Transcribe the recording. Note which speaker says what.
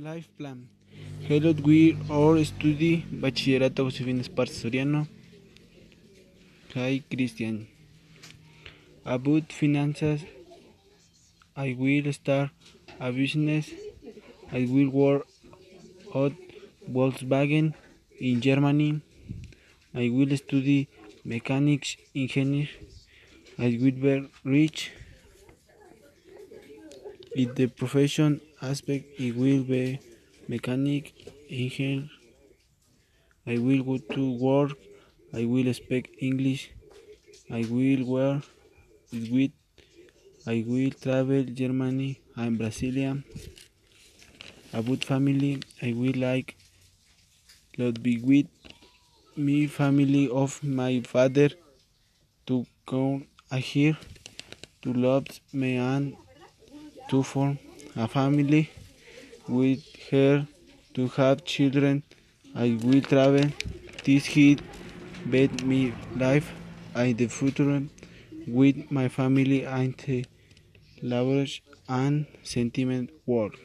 Speaker 1: Life Plan. Hello, we are study Bachillerato Josefina Esparza Soriano. Hi, Christian. About finances, I will start a business. I will work at Volkswagen in Germany. I will study mechanics engineer. I will be rich. In the profession aspect, it will be mechanic engineer. I will go to work. I will speak English. I will wear with. I will travel Germany and Brasilia. About family, I will like lot be with me family of my father to come here to love me and to form a family with her to have children. I will travel this heat, bet me life and the future with my family and the lavish and sentiment world.